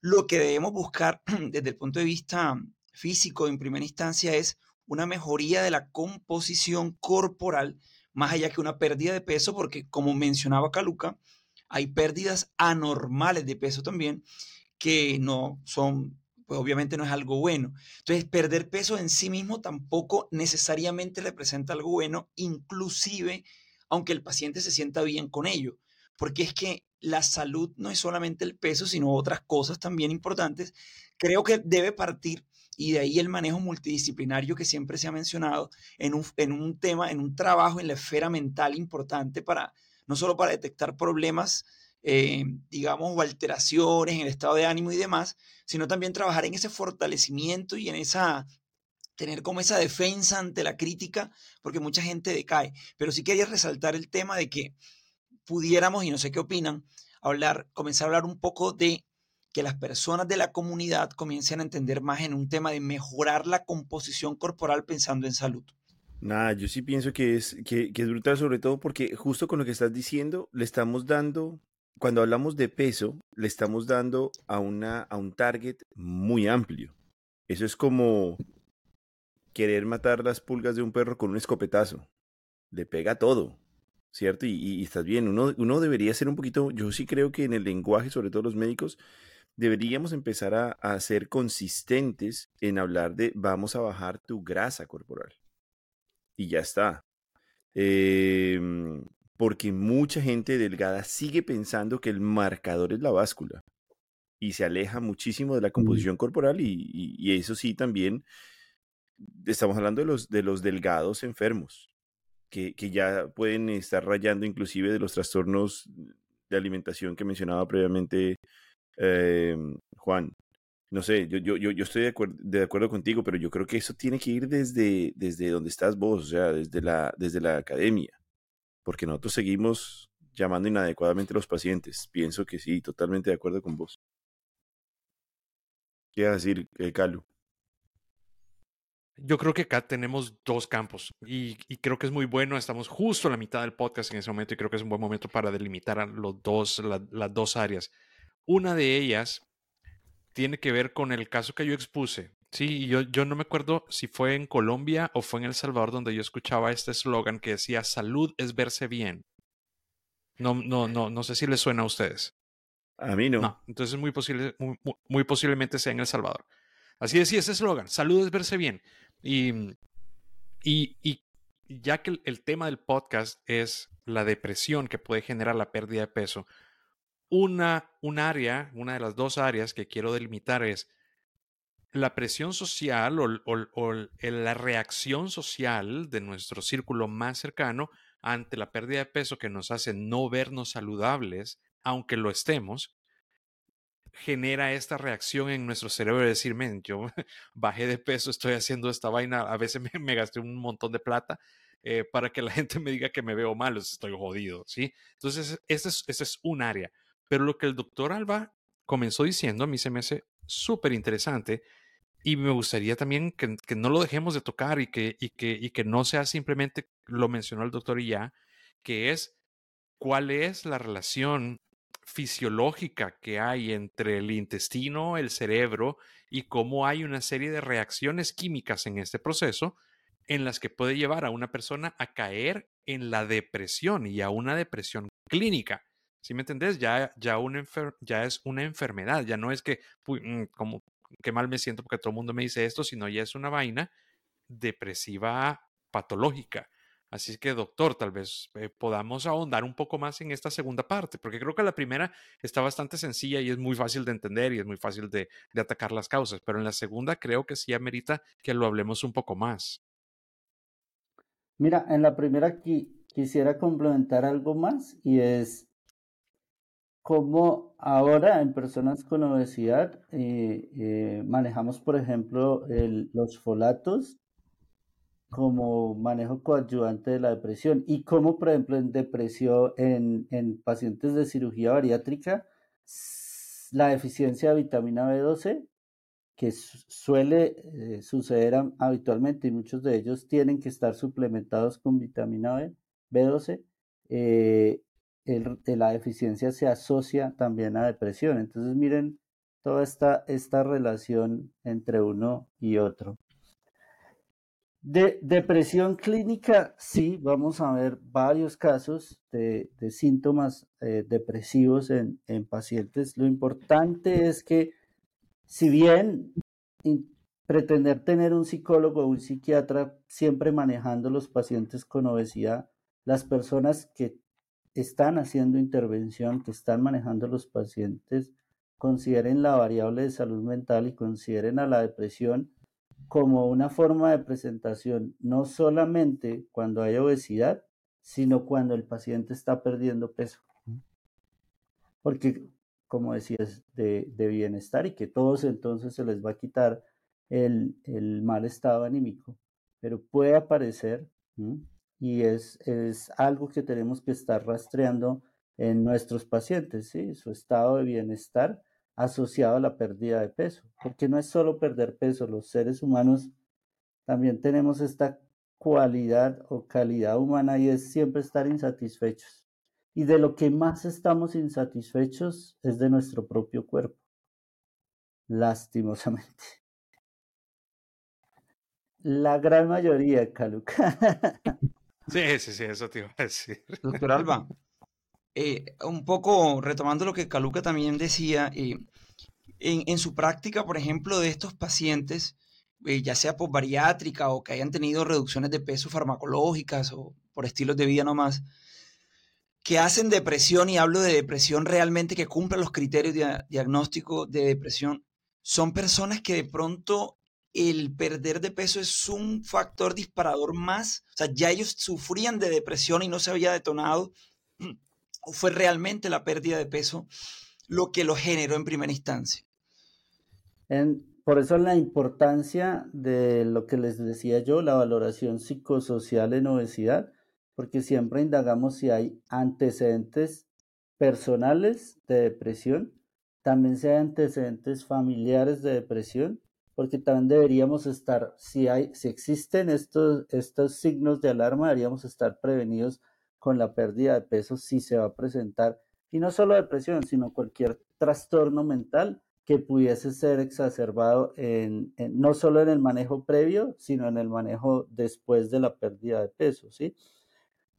lo que debemos buscar desde el punto de vista físico en primera instancia es una mejoría de la composición corporal más allá que una pérdida de peso porque como mencionaba Caluca, hay pérdidas anormales de peso también que no son, pues obviamente no es algo bueno. Entonces, perder peso en sí mismo tampoco necesariamente representa algo bueno, inclusive aunque el paciente se sienta bien con ello. porque es que la salud no es solamente el peso, sino otras cosas también importantes, creo que debe partir y de ahí el manejo multidisciplinario que siempre se ha mencionado en un, en un tema, en un trabajo en la esfera mental importante para, no solo para detectar problemas, eh, digamos, o alteraciones en el estado de ánimo y demás, sino también trabajar en ese fortalecimiento y en esa, tener como esa defensa ante la crítica, porque mucha gente decae. Pero sí quería resaltar el tema de que pudiéramos, y no sé qué opinan, hablar, comenzar a hablar un poco de que las personas de la comunidad comiencen a entender más en un tema de mejorar la composición corporal pensando en salud. Nada, yo sí pienso que es, que, es brutal, sobre todo porque justo con lo que estás diciendo, le estamos dando, cuando hablamos de peso, le estamos dando a, una, a un target muy amplio. Eso es como querer matar las pulgas de un perro con un escopetazo. Le pega todo, ¿cierto? Y, y, estás bien, uno, uno debería ser un poquito, yo sí creo que en el lenguaje, sobre todo los médicos, deberíamos empezar a, ser consistentes en hablar de vamos a bajar tu grasa corporal. Y ya está. Em, porque mucha gente delgada sigue pensando que el marcador es la báscula y se aleja muchísimo de la composición corporal y, eso sí también estamos hablando de los, de los delgados enfermos que, que ya pueden estar rayando inclusive de los trastornos de alimentación que mencionaba previamente Em, Juan, no sé, yo, yo, yo estoy de acuerdo, de acuerdo contigo, pero yo creo que eso tiene que ir desde, desde donde estás vos, o sea, desde la, desde la academia, porque nosotros seguimos llamando inadecuadamente a los pacientes. Pienso que sí, totalmente de acuerdo con vos. ¿Qué vas a decir, eh, Calu? Yo creo que acá tenemos dos campos y, creo que es muy bueno. Estamos justo a la mitad del podcast en ese momento y creo que es un buen momento para delimitar los dos, las dos áreas. Una de ellas tiene que ver con el caso que yo expuse. Sí, yo, yo no me acuerdo si fue en Colombia o fue en El Salvador donde yo escuchaba este eslogan que decía salud es verse bien. No, no, no, no sé si les suena a ustedes. A mí no. no entonces muy, posible, muy, posiblemente sea en El Salvador. Así decía ese eslogan, salud es verse bien. Y, y, y ya que el tema del podcast es la depresión que puede generar la pérdida de peso, una, un área, una de las dos áreas que quiero delimitar es la presión social o, la reacción social de nuestro círculo más cercano ante la pérdida de peso que nos hace no vernos saludables, aunque lo estemos, genera esta reacción en nuestro cerebro de decir, men, yo bajé de peso, estoy haciendo esta vaina, a veces me, gasté un montón de plata eh, para que la gente me diga que me veo mal, estoy jodido, ¿sí? Entonces, ese es, es un área. Pero lo que el doctor Alba comenzó diciendo a mí se me hace súper interesante y me gustaría también que, no lo dejemos de tocar y que, y, que, no sea simplemente, lo mencionó el doctor y ya, que es cuál es la relación fisiológica que hay entre el intestino, el cerebro y cómo hay una serie de reacciones químicas en este proceso en las que puede llevar a una persona a caer en la depresión y a una depresión clínica. ¿Sí me entendés? Ya, ya, ya es una enfermedad, ya no es que, mm, como, qué mal me siento porque todo el mundo me dice esto, sino ya es una vaina depresiva patológica. Así que, doctor, tal vez eh, podamos ahondar un poco más en esta segunda parte, porque creo que la primera está bastante sencilla y es muy fácil de entender y es muy fácil de, de atacar las causas, pero en la segunda creo que sí amerita que lo hablemos un poco más. Mira, en la primera quisiera complementar algo más y es como ahora en personas con obesidad eh, eh, manejamos, por ejemplo, los folatos como manejo coadyuvante de la depresión. Y como, por ejemplo, en depresión, en, pacientes de cirugía bariátrica, la deficiencia de vitamina B12, que suele eh, suceder habitualmente y muchos de ellos tienen que estar suplementados con vitamina B, B12, la deficiencia se asocia también a depresión. Entonces miren toda esta, esta relación entre uno y otro. De depresión clínica, sí, vamos a ver varios casos de, síntomas eh, depresivos en, en, pacientes. Lo importante es que, si bien pretender tener un psicólogo o un psiquiatra siempre manejando los pacientes con obesidad, las personas que están haciendo intervención, que están manejando los pacientes, consideren la variable de salud mental y consideren a la depresión como una forma de presentación, no solamente cuando hay obesidad, sino cuando el paciente está perdiendo peso. Porque, como decías, de, de bienestar y que todos entonces se les va a quitar el, el mal estado anímico, pero puede aparecer y es, es algo que tenemos que estar rastreando en nuestros pacientes, ¿sí? su estado de bienestar asociado a la pérdida de peso, porque no es solo perder peso, los seres humanos también tenemos esta cualidad o calidad humana y es siempre estar insatisfechos. Y de lo que más estamos insatisfechos es de nuestro propio cuerpo, lastimosamente. La gran mayoría, Caluca. Sí, sí, sí, eso te iba a decir. Doctor Alba, eh, un poco retomando lo que Caluca también decía, eh, en, su práctica, por ejemplo, de estos pacientes, eh, ya sea por bariátrica o que hayan tenido reducciones de peso farmacológicas o por estilos de vida nomás, que hacen depresión, y hablo de depresión realmente que cumplen los criterios de diagnóstico de depresión, son personas que de pronto el perder de peso es un factor disparador más. O sea, ya ellos sufrían de depresión y no se había detonado. ¿O fue realmente la pérdida de peso lo que lo generó en primera instancia? Por eso la importancia de lo que les decía yo, la valoración psicosocial en obesidad, porque siempre indagamos si hay antecedentes personales de depresión, también si hay antecedentes familiares de depresión porque también deberíamos estar, si, hay, si existen estos, estos signos de alarma, deberíamos estar prevenidos con la pérdida de peso si se va a presentar, y no solo depresión, sino cualquier trastorno mental que pudiese ser exacerbado en, no solo en el manejo previo, sino en el manejo después de la pérdida de peso, ¿sí?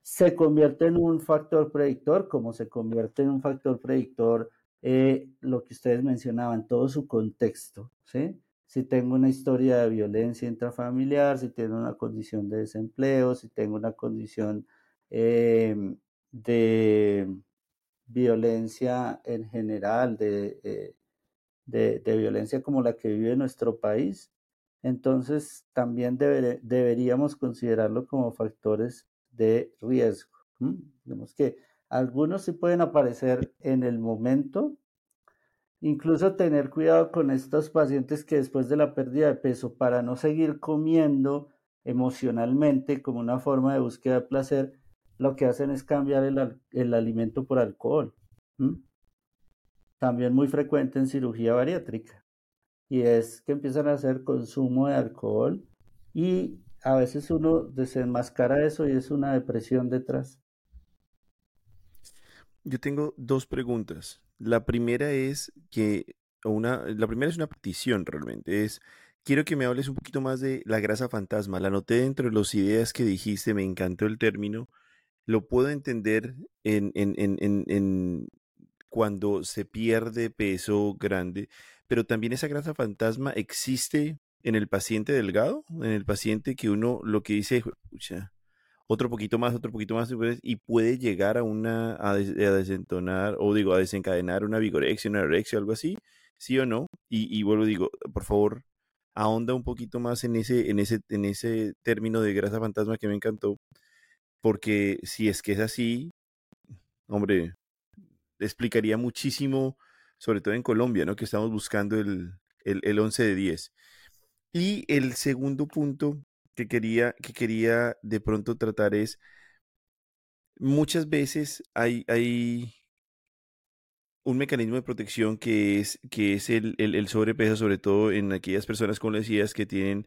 Se convierte en un factor predictor, como se convierte en un factor predictor eh, lo que ustedes mencionaban, todo su contexto, ¿sí? Si tengo una historia de violencia intrafamiliar, si tengo una condición de desempleo, si tengo una condición em, de violencia en general, eh, de, de, violencia como la que vive nuestro país, entonces también deberíamos considerarlo como factores de riesgo. Vemos que algunos sí pueden aparecer en el momento Incluso tener cuidado con estos pacientes que después de la pérdida de peso, para no seguir comiendo emocionalmente como una forma de búsqueda de placer, lo que hacen es cambiar el, alimento por alcohol. También muy frecuente en cirugía bariátrica. Y es que empiezan a hacer consumo de alcohol y a veces uno desenmascara eso y es una depresión detrás. Yo tengo dos preguntas. La primera es que, una, la primera es una petición realmente, es, quiero que me hables un poquito más de la grasa fantasma. La noté dentro de las ideas que dijiste, me encantó el término. Lo puedo entender en, en, en, en cuando se pierde peso grande, pero también esa grasa fantasma existe en el paciente delgado, en el paciente que uno lo que dice, otro poquito más, otro poquito más, y puede llegar a una, a, desentonar, o digo, a desencadenar una vigorexia, una anorexia, algo así, sí o no, y, y vuelvo, digo, por favor, ahonda un poquito más en ese, en ese, en ese término de grasa fantasma que me encantó, porque si es que es así, hombre, explicaría muchísimo, sobre todo en Colombia, ¿no? Que estamos buscando el, el, el 11 de 10. Y el segundo punto que quería, que quería de pronto tratar es, muchas veces hay, hay un mecanismo de protección que es, que es el, el, sobrepeso, sobre todo en aquellas personas, como decías, que tienen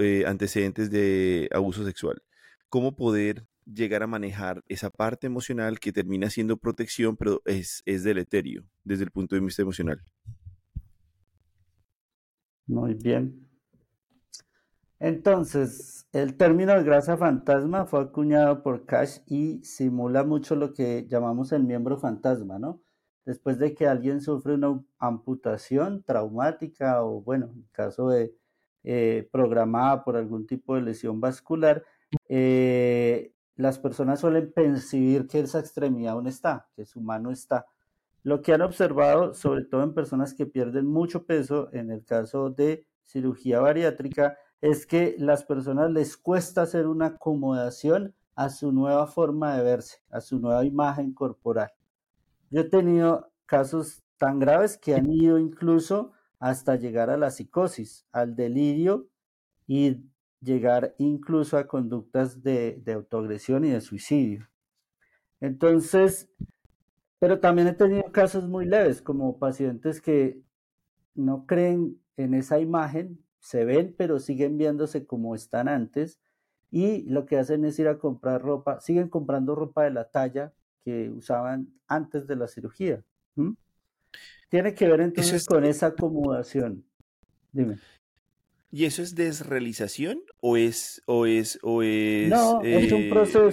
eh, antecedentes de abuso sexual. ¿Cómo poder llegar a manejar esa parte emocional que termina siendo protección, pero es, es deleterio desde el punto de vista emocional? Muy bien. Entonces, el término de grasa fantasma fue acuñado por Cash y simula mucho lo que llamamos el miembro fantasma, ¿no? Después de que alguien sufre una amputación traumática o, bueno, en caso de eh, programada por algún tipo de lesión vascular, eh, las personas suelen percibir que esa extremidad aún está, que su mano está. Lo que han observado, sobre todo en personas que pierden mucho peso, en el caso de cirugía bariátrica, es que las personas les cuesta hacer una acomodación a su nueva forma de verse, a su nueva imagen corporal. Yo he tenido casos tan graves que han ido incluso hasta llegar a la psicosis, al delirio y llegar incluso a conductas de, autoagresión y de suicidio. Entonces, pero también he tenido casos muy leves, como pacientes que no creen en esa imagen, se ven, pero siguen viéndose como están antes y lo que hacen es ir a comprar ropa, siguen comprando ropa de la talla que usaban antes de la cirugía. Tiene que ver entonces con esa acomodación. Dime. ¿Y eso es desrealización o es o es o es No, es un eh, proceso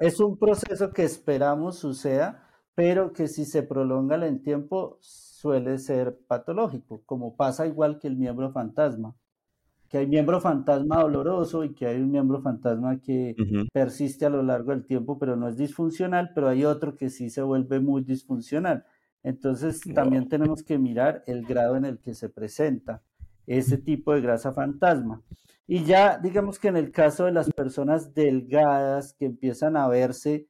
es un proceso que esperamos suceda, pero que si se prolonga en el tiempo suele ser patológico, como pasa igual que el miembro fantasma. Que hay miembro fantasma doloroso y que hay un miembro fantasma que persiste a lo largo del tiempo, pero no es disfuncional, pero hay otro que sí se vuelve muy disfuncional. Entonces también tenemos que mirar el grado en el que se presenta ese tipo de grasa fantasma. Y ya digamos que en el caso de las personas delgadas que empiezan a verse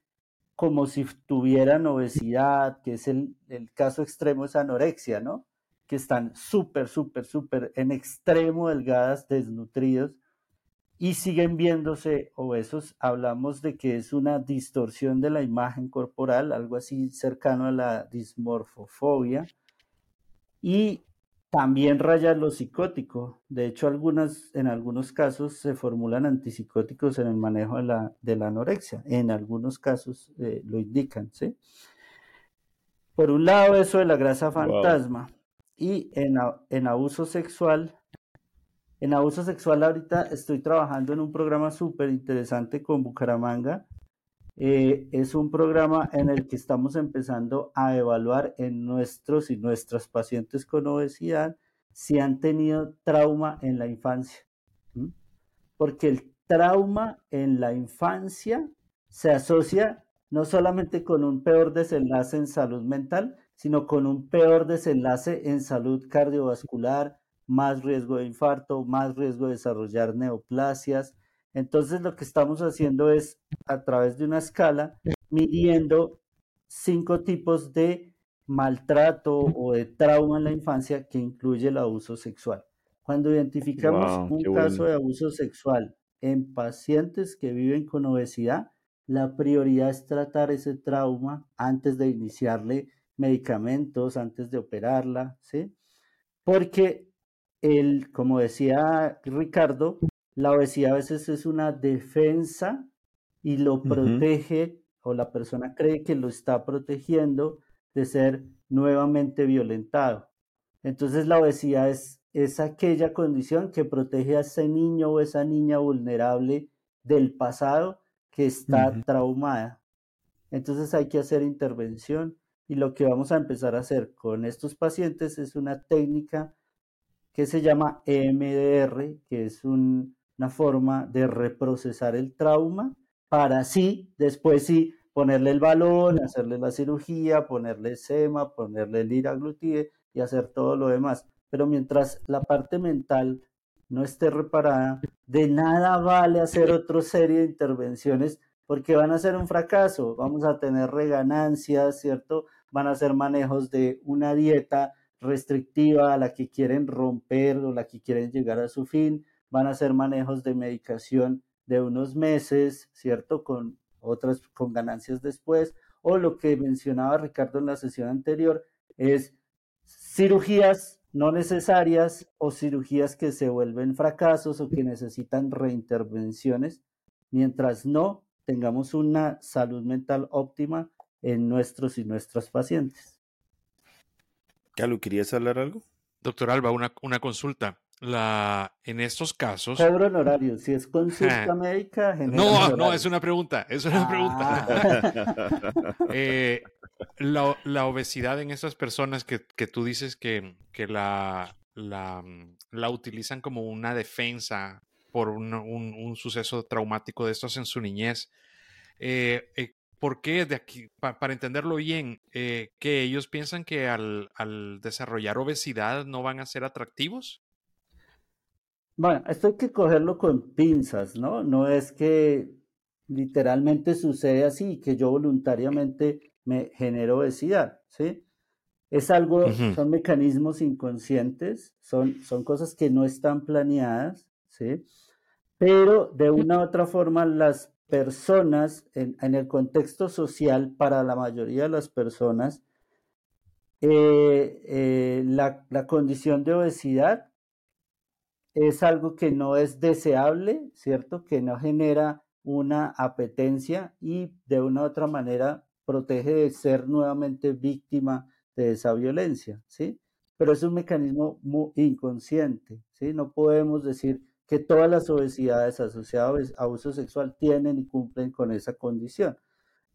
como si tuvieran obesidad, que es el, caso extremo es anorexia, ¿no? Que están súper, súper, súper en extremo delgadas, desnutridos y siguen viéndose obesos. Hablamos de que es una distorsión de la imagen corporal, algo así cercano a la dismorfofobia. Y también raya lo psicótico. De hecho, algunas, en algunos casos se formulan antipsicóticos en el manejo de la, de la anorexia. En algunos casos eh, lo indican, ¿sí? Por un lado, eso de la grasa fantasma. Y en, en abuso sexual, en abuso sexual ahorita estoy trabajando en un programa súper interesante con Bucaramanga eh, es un programa en el que estamos empezando a evaluar en nuestros y nuestras pacientes con obesidad si han tenido trauma en la infancia. Porque el trauma en la infancia se asocia no solamente con un peor desenlace en salud mental, sino con un peor desenlace en salud cardiovascular, más riesgo de infarto, más riesgo de desarrollar neoplasias, entonces lo que estamos haciendo es a través de una escala midiendo cinco tipos de maltrato o de trauma en la infancia que incluye el abuso sexual. Cuando identificamos un caso de abuso sexual en pacientes que viven con obesidad, la prioridad es tratar ese trauma antes de iniciarle medicamentos, antes de operarla, ¿sí? Porque el, como decía Ricardo, la obesidad a veces es una defensa y lo protege o la persona cree que lo está protegiendo de ser nuevamente violentado. Entonces la obesidad es, es aquella condición que protege a ese niño o esa niña vulnerable del pasado que está traumada. Entonces hay que hacer intervención y lo que vamos a empezar a hacer con estos pacientes es una técnica que se llama EMDR, que es un, una forma de reprocesar el trauma para así, después sí, ponerle el balón, hacerle la cirugía, ponerle SEMA, ponerle el iraglutide y hacer todo lo demás. Pero mientras la parte mental no esté reparada, de nada vale hacer otra serie de intervenciones porque van a ser un fracaso. Vamos a tener reganancias, ¿cierto? Van a ser manejos de una dieta restrictiva a la que quieren romper o la que quieren llegar a su fin van a ser manejos de medicación de unos meses, ¿cierto? Con otras, con ganancias después, o lo que mencionaba Ricardo en la sesión anterior, es cirugías no necesarias o cirugías que se vuelven fracasos o que necesitan reintervenciones, mientras no tengamos una salud mental óptima en nuestros y nuestras pacientes. Carlos, ¿querías hablar algo? Doctor Alba, una, una consulta la, en estos casos. Cobro honorario, si es consulta médica. No, no, es una pregunta, es una pregunta. Ah. Eh, la, obesidad en esas personas que, tú dices que, que la, la, la, utilizan como una defensa por un, un, suceso traumático de estos en su niñez. Eh, eh, ¿Por qué? De aquí, para entenderlo bien, que ellos piensan que al, al, desarrollar obesidad no van a ser atractivos. Bueno, esto hay que cogerlo con pinzas, ¿no? No es que literalmente sucede así, que yo voluntariamente me genero obesidad, ¿sí? Es algo, son mecanismos inconscientes, son, son cosas que no están planeadas, ¿sí? Pero de una u otra forma las personas en, el contexto social, para la mayoría de las personas, eh, eh, la, la condición de obesidad es algo que no es deseable, ¿cierto? Que no genera una apetencia y de una u otra manera protege de ser nuevamente víctima de esa violencia, ¿sí? Pero es un mecanismo muy inconsciente, ¿sí? No podemos decir que todas las obesidades asociadas a abuso sexual tienen y cumplen con esa condición.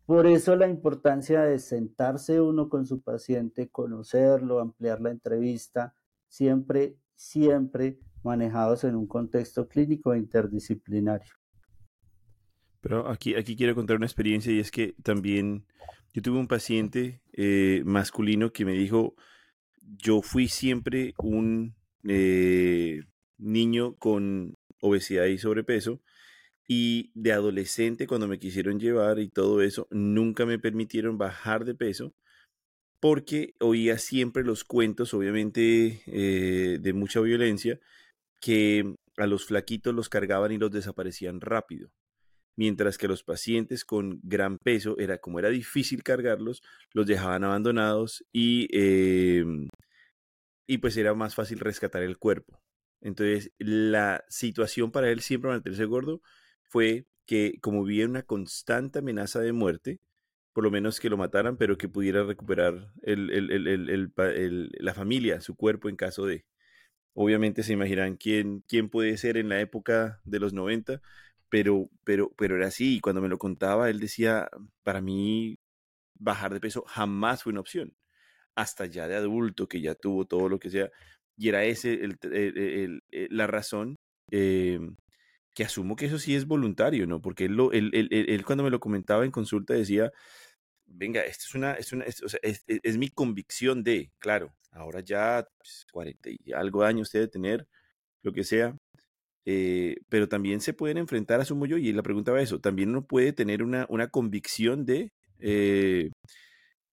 Por eso la importancia de sentarse uno con su paciente, conocerlo, ampliar la entrevista, siempre, siempre manejados en un contexto clínico e interdisciplinario. Pero aquí, aquí quiero contar una experiencia y es que también yo tuve un paciente eh, masculino que me dijo, yo fui siempre un eh, niño con obesidad y sobrepeso y de adolescente cuando me quisieron llevar y todo eso, nunca me permitieron bajar de peso porque oía siempre los cuentos, obviamente, eh, de mucha violencia, que a los flaquitos los cargaban y los desaparecían rápido mientras que los pacientes con gran peso, era como era difícil cargarlos, los dejaban abandonados y, em, y pues era más fácil rescatar el cuerpo. Entonces, la situación para él siempre mantenerse gordo fue que como vivía una constante amenaza de muerte, por lo menos que lo mataran, pero que pudiera recuperar la familia, su cuerpo en caso de... Obviamente se imaginan quién, quién puede ser en la época de los 90, pero, pero, pero era así. Y cuando me lo contaba, él decía, para mí bajar de peso jamás fue una opción. Hasta ya de adulto, que ya tuvo todo lo que sea. Y era ese el, eh, la razón eh, que asumo que eso sí es voluntario, ¿no? Porque él, lo, él, él, cuando me lo comentaba en consulta decía, venga, esto es una, es, una, o sea, es, es, mi convicción de, claro, ahora ya pues, 40 y algo años debe tener, lo que sea, eh, pero también se pueden enfrentar a su yo y la pregunta va eso, también uno puede tener una, una convicción de eh,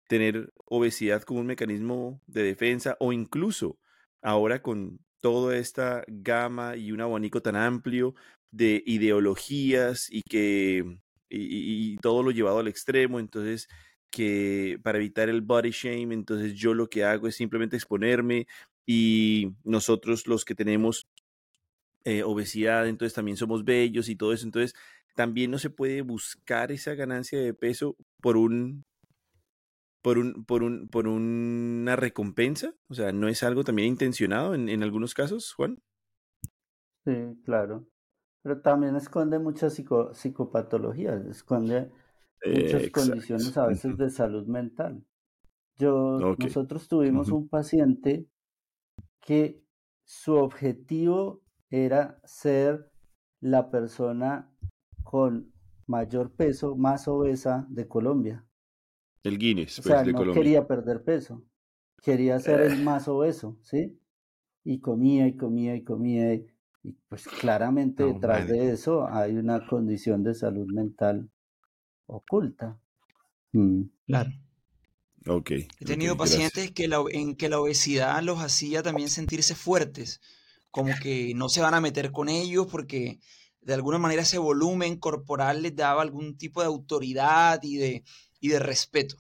tener obesidad como un mecanismo de defensa o incluso ahora con toda esta gama y un abanico tan amplio de ideologías y que y todo lo llevado al extremo, entonces que para evitar el body shame, entonces yo lo que hago es simplemente exponerme y nosotros los que tenemos eh, obesidad, entonces también somos bellos y todo eso. Entonces, también no se puede buscar esa ganancia de peso por un por un por un por una recompensa, o sea, no es algo también intencionado en, en algunos casos, Juan. Sí, claro. Pero también esconde muchas psicopatologías, esconde muchas condiciones a veces de salud mental. Yo, nosotros tuvimos un paciente que su objetivo era ser la persona con mayor peso, más obesa de Colombia. El Guinness, o sea, pues, no quería perder peso, quería ser el más obeso, ¿sí? Y comía y comía y comía y, pues claramente detrás de eso hay una condición de salud mental oculta. Mm. Claro. Okay, He tenido pacientes que en que la obesidad los hacía también sentirse fuertes como que no se van a meter con ellos porque de alguna manera ese volumen corporal les daba algún tipo de autoridad y de, y de respeto.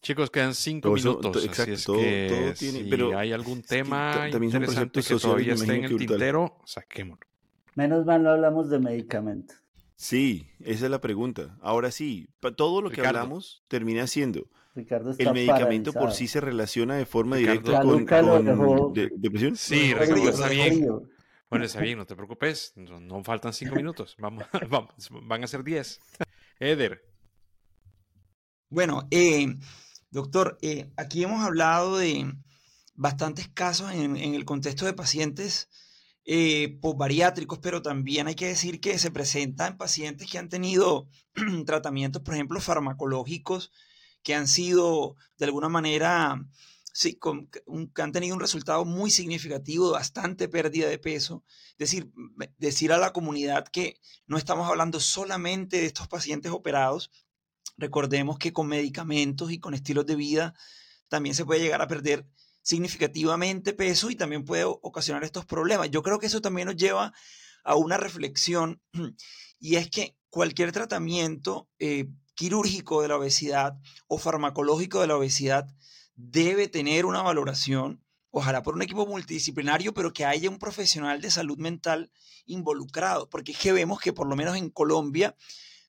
Chicos, quedan cinco minutos. exacto, que tiene, si pero hay algún tema interesante que todavía esté en el tintero, saquémoslo. Menos mal no hablamos de medicamentos. Sí, esa es la pregunta. Ahora sí, todo lo que hablamos termina siendo el medicamento por sí se relaciona de forma directa con, depresión. Sí, Ricardo, está bien. Bueno, está bien, no te preocupes. No, faltan cinco minutos. Vamos, van a ser diez. Eder. Bueno, eh, doctor, eh, aquí hemos hablado de bastantes casos en, el contexto de pacientes eh, bariátricos, pero también hay que decir que se presenta en pacientes que han tenido tratamientos, por ejemplo, farmacológicos, que han sido de alguna manera, sí, con, que han tenido un resultado muy significativo bastante pérdida de peso. Es decir, decir a la comunidad que no estamos hablando solamente de estos pacientes operados. Recordemos que con medicamentos y con estilos de vida también se puede llegar a perder significativamente peso y también puede ocasionar estos problemas. Yo creo que eso también nos lleva a una reflexión y es que cualquier tratamiento eh, quirúrgico de la obesidad o farmacológico de la obesidad debe tener una valoración, ojalá por un equipo multidisciplinario, pero que haya un profesional de salud mental involucrado, porque es que vemos que por lo menos en Colombia,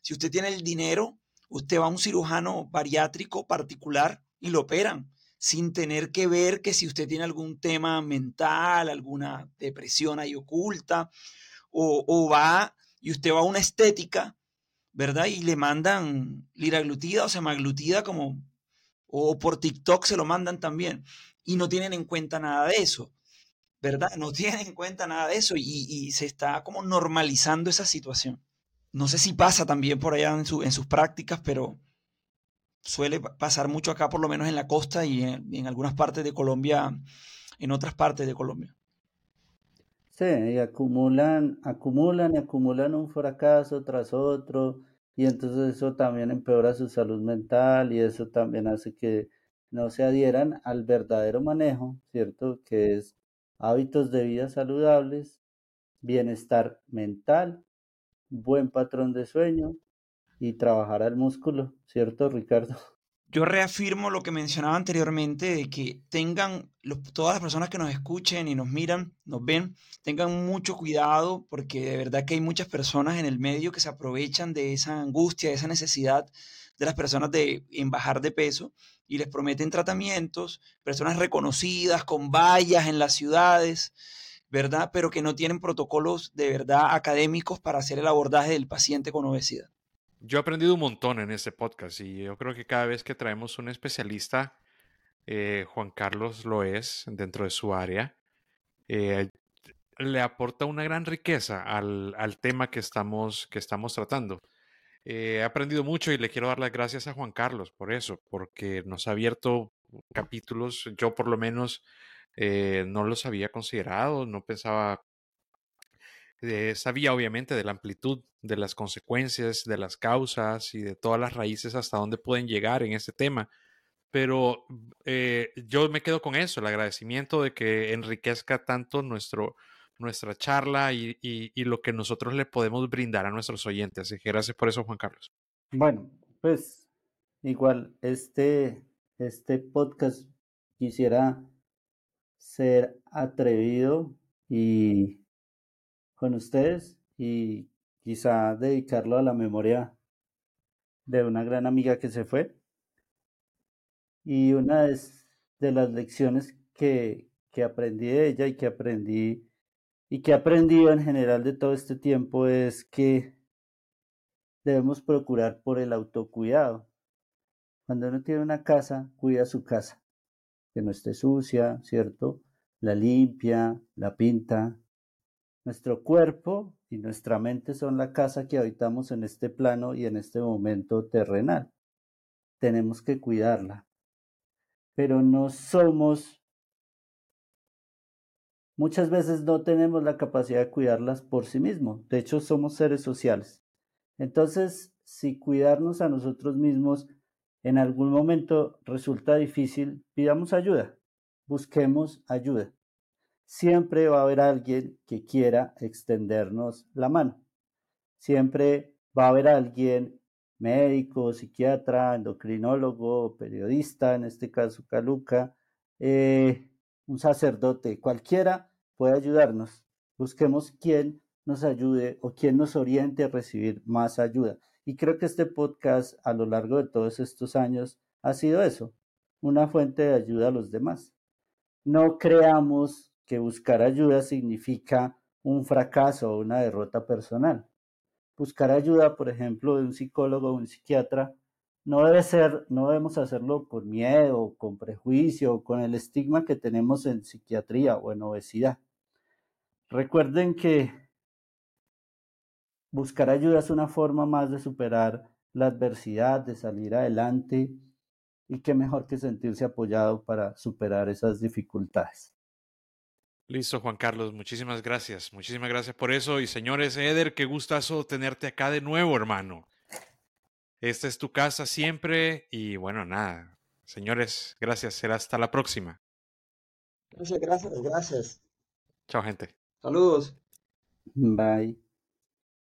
si usted tiene el dinero, usted va a un cirujano bariátrico particular y lo operan sin tener que ver que si usted tiene algún tema mental, alguna depresión ahí oculta, o, va y usted va a una estética, ¿verdad? Y le mandan liraglutida o semaglutida como, o por TikTok se lo mandan también, y no tienen en cuenta nada de eso, ¿verdad? No tienen en cuenta nada de eso y, se está como normalizando esa situación. No sé si pasa también por allá en, su, en sus prácticas, pero suele pasar mucho acá, por lo menos en la costa y en, algunas partes de Colombia, en otras partes de Colombia. Sí, y acumulan, acumulan y acumulan un fracaso tras otro, y entonces eso también empeora su salud mental y eso también hace que no se adhieran al verdadero manejo, ¿cierto? Que es hábitos de vida saludables, bienestar mental, buen patrón de sueño, y trabajar al músculo, ¿cierto, Ricardo? Yo reafirmo lo que mencionaba anteriormente, de que tengan, todas las personas que nos escuchen y nos miran, nos ven, tengan mucho cuidado porque de verdad que hay muchas personas en el medio que se aprovechan de esa angustia, de esa necesidad de las personas de en bajar de peso y les prometen tratamientos, personas reconocidas con vallas en las ciudades, ¿verdad? Pero que no tienen protocolos de verdad académicos para hacer el abordaje del paciente con obesidad. Yo he aprendido un montón en este podcast y yo creo que cada vez que traemos un especialista, eh, Juan Carlos lo es dentro de su área, eh, le aporta una gran riqueza al, tema que estamos, que estamos tratando. Eh, he aprendido mucho y le quiero dar las gracias a Juan Carlos por eso, porque nos ha abierto capítulos, yo por lo menos no los había considerado, no pensaba sabía obviamente de la amplitud de las consecuencias, de las causas y de todas las raíces hasta dónde pueden llegar en este tema. Pero eh, yo me quedo con eso, el agradecimiento de que enriquezca tanto nuestro, nuestra charla y, y, lo que nosotros le podemos brindar a nuestros oyentes. Así que gracias por eso, Juan Carlos. Bueno, pues igual, este, este podcast quisiera ser atrevido y con ustedes y quizá dedicarlo a la memoria de una gran amiga que se fue. Y una de, las lecciones que, que aprendí de ella y que aprendí y que he aprendido en general de todo este tiempo es que debemos procurar por el autocuidado. Cuando uno tiene una casa, cuida su casa, que no esté sucia, ¿cierto? La limpia, la pinta, nuestro cuerpo y nuestra mente son la casa que habitamos en este plano y en este momento terrenal. Tenemos que cuidarla. Pero no somos, muchas veces no tenemos la capacidad de cuidarlas por sí mismos. De hecho, somos seres sociales. Entonces, si cuidarnos a nosotros mismos en algún momento resulta difícil, pidamos ayuda, busquemos ayuda siempre va a haber alguien que quiera extendernos la mano. Siempre va a haber alguien, médico, psiquiatra, endocrinólogo, periodista, en este caso Caluca, eh, un sacerdote, cualquiera puede ayudarnos. Busquemos quién nos ayude o quién nos oriente a recibir más ayuda. Y creo que este podcast a lo largo de todos estos años ha sido eso, una fuente de ayuda a los demás. No creamos que buscar ayuda significa un fracaso o una derrota personal. Buscar ayuda, por ejemplo, de un psicólogo o un psiquiatra, no debe ser, no debemos hacerlo con miedo, con prejuicio, con el estigma que tenemos en psiquiatría o en obesidad. recuerden que buscar ayuda es una forma más de superar la adversidad, de salir adelante y qué mejor que sentirse apoyado para superar esas dificultades. Listo, Juan Carlos, muchísimas gracias. Muchísimas gracias por eso. Y señores, Eder, qué gustazo tenerte acá de nuevo, hermano. Esta es tu casa siempre y bueno, nada. Señores, gracias. Será hasta la próxima. Gracias, gracias, gracias. Chao, gente. Saludos. Bye.